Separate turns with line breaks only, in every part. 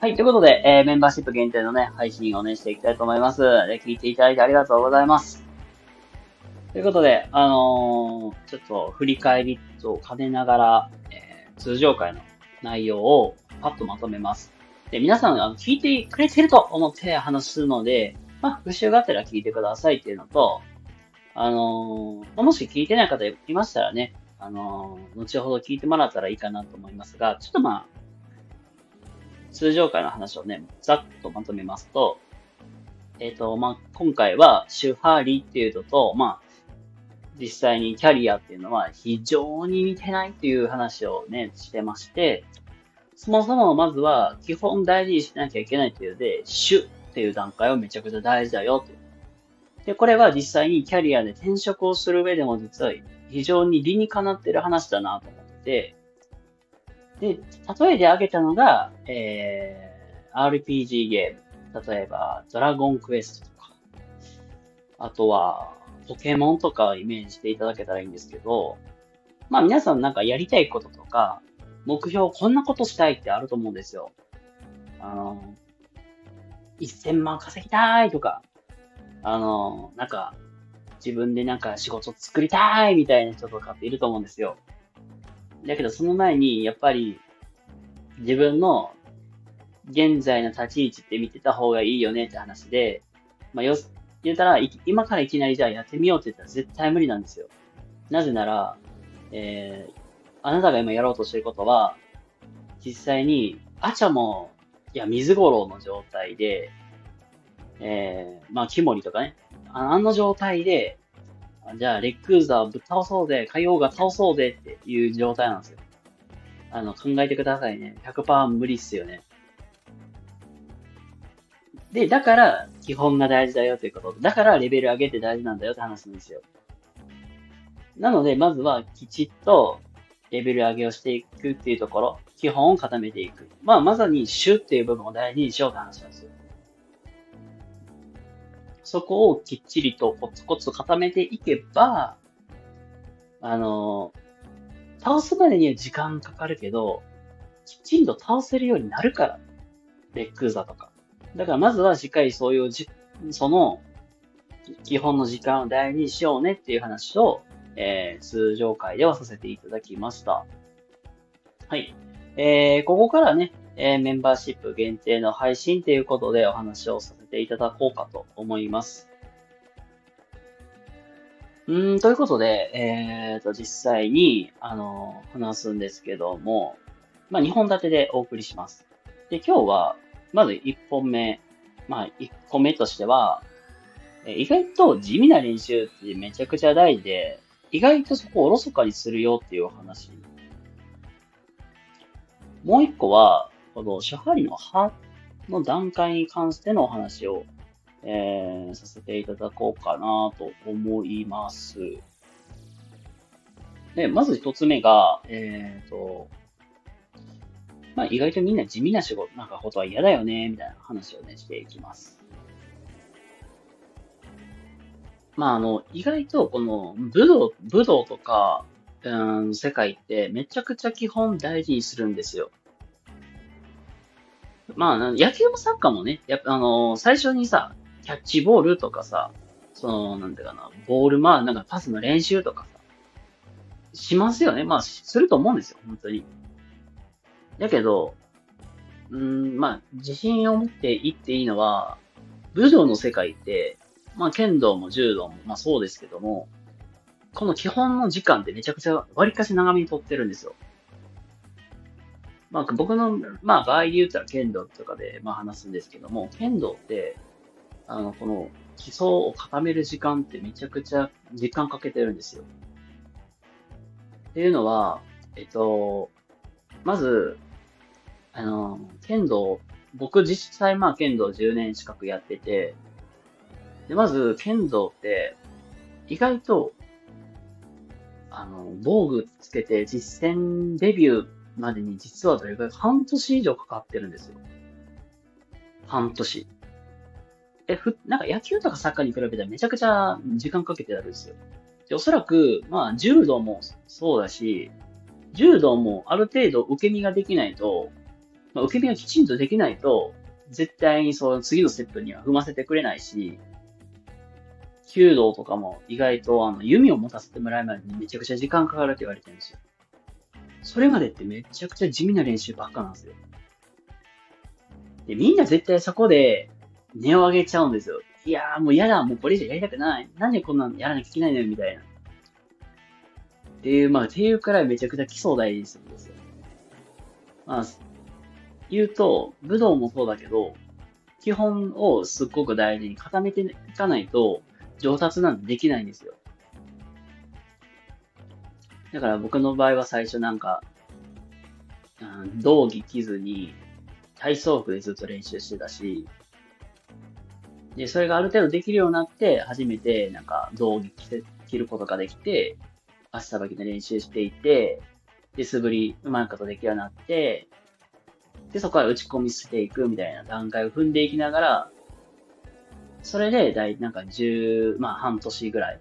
はい、ということで、えー、メンバーシップ限定のね、配信をね、していきたいと思います。で、聞いていただいてありがとうございます。ということで、あのーちょっと振り返りと兼ねながら、えー、通常回の内容をパッとまとめます。で、皆さん、あの、聞いてくれてると思って話すので、まあ、復習があったら聞いてくださいっていうのと、あのーもし聞いてない方いましたらね、あのー後ほど聞いてもらったらいいかなと思いますが、ちょっとまあ、通常回の話をね、ざっとまとめますと、えっ、と、まあ、今回は、シュハーリっていうのと、まあ、実際にキャリアっていうのは非常に似てないっていう話をね、してまして、そもそもまずは基本大事にしなきゃいけないっていうので、主っていう段階はめちゃくちゃ大事だよっていう。で、これは実際にキャリアで転職をする上でも実は非常に理にかなってる話だなと思って、で、例えで挙げたのが、えー、RPG ゲーム。例えば、ドラゴンクエストとか、あとは、ポケモンとかをイメージしていただけたらいいんですけど、まあ皆さんなんかやりたいこととか、目標こんなことしたいってあると思うんですよ。あの、1000万稼ぎたいとか、あの、なんか、自分でなんか仕事作りたいみたいな人とかっていると思うんですよ。だけどその前に、やっぱり、自分の現在の立ち位置って見てた方がいいよねって話で、まあ、よ、言ったら、今からいきなりじゃあやってみようって言ったら絶対無理なんですよ。なぜなら、えー、あなたが今やろうとしてることは、実際に、アチャも、いや、水五郎の状態で、えー、まあ、キモリとかね、あの状態で、じゃあ、レックーザーぶっ倒そうぜ、海王が倒そうぜっていう状態なんですよ。あの、考えてくださいね。100%無理っすよね。で、だから、基本が大事だよということ。だから、レベル上げて大事なんだよって話なんですよ。なので、まずは、きちっと、レベル上げをしていくっていうところ、基本を固めていく。まあ、まさに、主っていう部分を大事にしようって話なんですよ。そこをきっちりとコツコツ固めていけば、あの、倒すまでには時間かかるけど、きちんと倒せるようになるから。レックーザとか。だからまずはしっかりそういうじ、その、基本の時間を大事にしようねっていう話を、えー、通常会ではさせていただきました。はい。えー、ここからね、えーメンバーシップ限定の配信ということでお話をさていただこうかと思います。うん、ということで、えーと、実際に、あの、話すんですけども、まあ、2本立てでお送りします。で、今日は、まず1本目、まあ、1個目としては、え意外と地味な練習ってめちゃくちゃ大事で、意外とそこをおろそかにするよっていうお話。もう一個は、このシャハリの歯の段階に関してのお話を、えー、させていただこうかなと思います。で、まず一つ目が、えーと、まあ意外とみんな地味な仕事、なんかことは嫌だよね、みたいな話をね、していきます。まああの、意外とこの武道、武道とか、うん、世界ってめちゃくちゃ基本大事にするんですよ。まあ、野球もサッカーもね、やっぱあの最初にさ、キャッチボールとかさ、その、なんていうかな、ボール、まあ、なんかパスの練習とかさ、しますよね。まあ、すると思うんですよ、本当に。だけど、うーん、まあ、自信を持っていっていいのは、武道の世界って、まあ、剣道も柔道も、まあそうですけども、この基本の時間ってめちゃくちゃ割かし長めに取ってるんですよ。まあ僕の、まあ場合で言ったら剣道とかでまあ話すんですけども、剣道って、あの、この基礎を固める時間ってめちゃくちゃ時間かけてるんですよ。っていうのは、えっと、まず、あの、剣道、僕実際まあ剣道10年近くやってて、で、まず剣道って、意外と、あの、防具つけて実践デビューまでに実はどれくらい半年以上かかってるんですよ。半年。え、ふ、なんか野球とかサッカーに比べたらめちゃくちゃ時間かけてやるんですよ。で、おそらく、まあ、柔道もそうだし、柔道もある程度受け身ができないと、まあ、受け身がきちんとできないと、絶対にその次のステップには踏ませてくれないし、弓道とかも意外とあの弓を持たせてもらうまでにめちゃくちゃ時間かかるって言われてるんですよ。それまでってめちゃくちゃ地味な練習ばっかなんですよ。で、みんな絶対そこで値を上げちゃうんですよ。いやーもう嫌だ、もうこれ以上やりたくない。なんでこんなのやらなきゃいけないのよ、みたいな。っていう、まあ、っていうくらいめちゃくちゃ基礎を大事にするんですよ。まあ、言うと、武道もそうだけど、基本をすっごく大事に固めていかないと、上達なんてできないんですよ。だから僕の場合は最初なんか、うん、道着着ずに、体操服でずっと練習してたし、で、それがある程度できるようになって、初めてなんか道着着て着ることができて、足さばきの練習していて、で、素振りうまいことできるようになって、で、そこから打ち込みしていくみたいな段階を踏んでいきながら、それで、だい、なんか10、まあ半年ぐらい、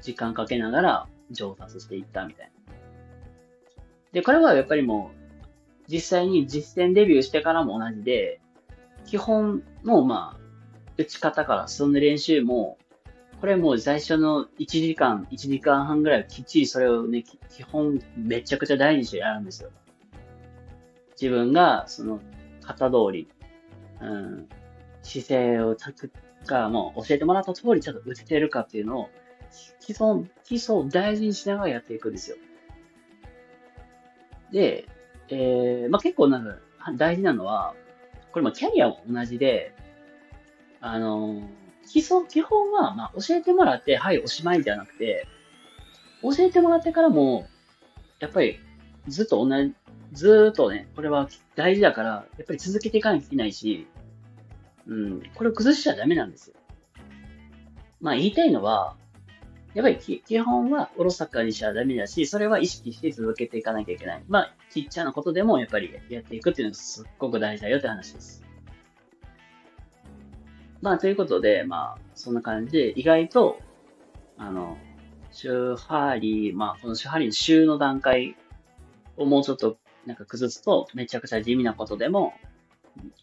時間かけながら上達していったみたいな。で、これはやっぱりもう、実際に実践デビューしてからも同じで、基本の、まあ、打ち方からその練習も、これもう最初の1時間、1時間半ぐらいきっちりそれをね、基本めちゃくちゃ大事にしてやるんですよ。自分がその型通り、うん、姿勢をたくか、もう教えてもらった通りちょっと打ててるかっていうのを、基礎、基礎を大事にしながらやっていくんですよ。で、えー、まあ、結構なんか大事なのは、これもキャリアも同じで、あの、基礎、基本は、まあ、教えてもらって、はい、おしまいじゃなくて、教えてもらってからも、やっぱり、ずっと同じ、ずっとね、これは大事だから、やっぱり続けていかなきゃいけないし、うん、これを崩しちゃダメなんですよ。まあ言いたいのは、やっぱり基本はおろそかにしちゃダメだし、それは意識して続けていかなきゃいけない。まあ、ちっちゃなことでもやっぱりやっていくっていうのがすっごく大事だよって話です。まあ、ということで、まあ、そんな感じで、意外と、あの、週ハリー、まあ、この週ハリーの週の段階をもうちょっとなんか崩すと、めちゃくちゃ地味なことでも、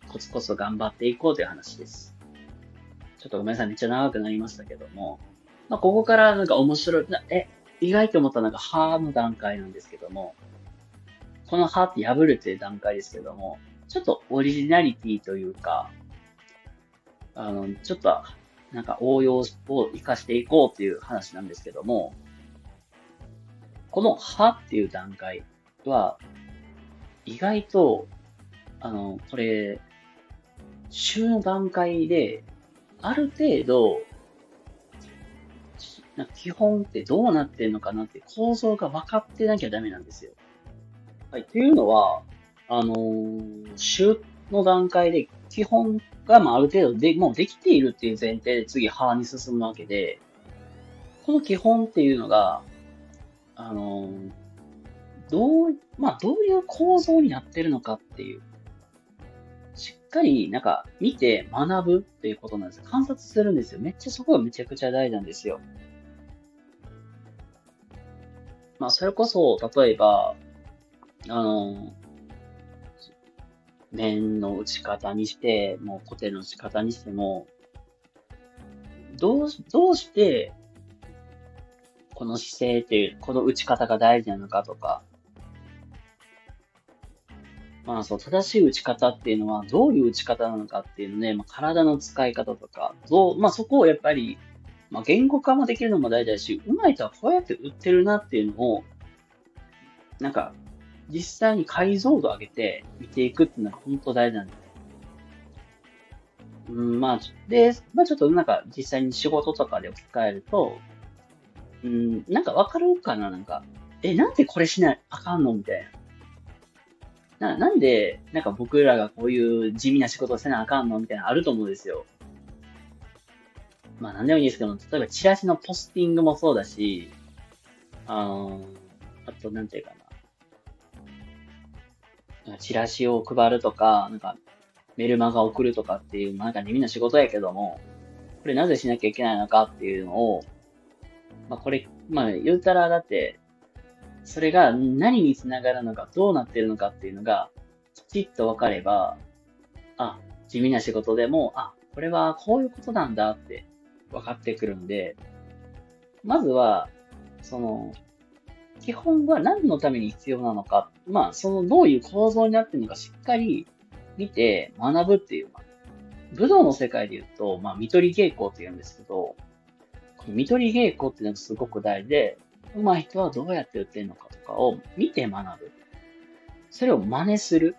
コツコツ頑張っていこうという話です。ちょっとごめんなさい、めっちゃ長くなりましたけども、まあ、ここからなんか面白い、え、意外と思ったのが、歯の段階なんですけども、この歯って破るっていう段階ですけども、ちょっとオリジナリティというか、あの、ちょっと、なんか応用を活かしていこうっていう話なんですけども、この歯っていう段階は、意外と、あの、これ、週の段階で、ある程度、な基本ってどうなってるのかなって構造が分かってなきゃダメなんですよ。はい。というのは、あのー、週の段階で基本が、まあ、ある程度で、もうできているっていう前提で次、派に進むわけで、この基本っていうのが、あのー、どう、まあ、どういう構造になってるのかっていう、しっかり、なんか、見て学ぶっていうことなんですよ。観察するんですよ。めっちゃそこがめちゃくちゃ大事なんですよ。まあ、それこそ、例えば、あの、面の打ち方にして、もう固定の打ち方にしても、どう、どうして、この姿勢っていう、この打ち方が大事なのかとか、まあそう、正しい打ち方っていうのはどういう打ち方なのかっていうのね、まあ、体の使い方とか、どう、まあそこをやっぱり、まあ言語化もできるのも大事だし、うまい人はこうやって打ってるなっていうのを、なんか、実際に解像度上げて見ていくっていうのが本当大事なんで。うん、まあ、で、まあちょっとなんか実際に仕事とかで置き換えると、うん、なんかわかるかな？なんか、え、なんでこれしないあかんの？みたいな。な、なんで、なんか僕らがこういう地味な仕事をせなあかんの？みたいなあると思うんですよ。まあなんでもいいですけど、例えばチラシのポスティングもそうだし、あのあとなんていうかな。チラシを配るとか、なんかメルマガ送るとかっていう、まあなんか地味な仕事やけども、これなぜしなきゃいけないのかっていうのを、まあこれ、まあ言うたらだって、それが何につながるのか、どうなってるのかっていうのが、きちっと分かれば、あ、地味な仕事でも、あ、これはこういうことなんだって分かってくるんで、まずは、その、基本は何のために必要なのか、まあ、そのどういう構造になってるのかしっかり見て学ぶっていう、武道の世界で言うと、まあ、見取り稽古って言うんですけど、この見取り稽古っていうのがすごく大事で、上手い人はどうやって売ってるのかとかを見て学ぶ。それを真似する。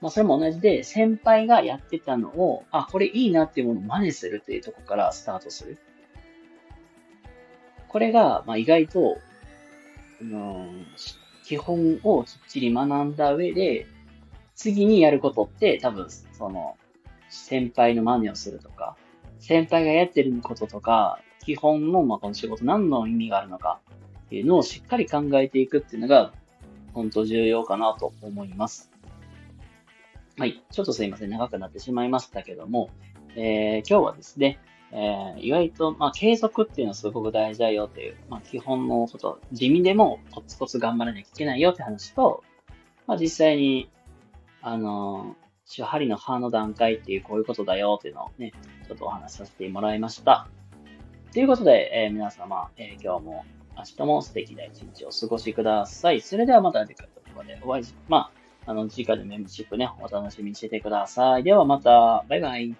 まあ、それも同じで、先輩がやってたのを、あ、これいいなっていうものを真似するっていうとこからスタートする。これが、まあ、意外と、うん、基本をきっちり学んだ上で、次にやることって多分、その、先輩の真似をするとか、先輩がやってることとか、基本の、まあ、この仕事何の意味があるのかっていうのをしっかり考えていくっていうのが、本当重要かなと思います。はい。ちょっとすいません。長くなってしまいましたけども、えー、今日はですね、えー、意外と、まあ、継続っていうのはすごく大事だよっていう、まあ、基本のこと、地味でもコツコツ頑張らなきゃいけないよって話と、まあ、実際に、あのー、針の刃の段階っていうこういうことだよっていうのをね、ちょっとお話しさせてもらいました。ということで、えー、皆様、えー、今日も明日も素敵な一日をお過ごしください。それではまた次回の動画でお会いし、まあ、あの、次回のメンバーシップね、お楽しみにしててください。ではまた、バイバイ。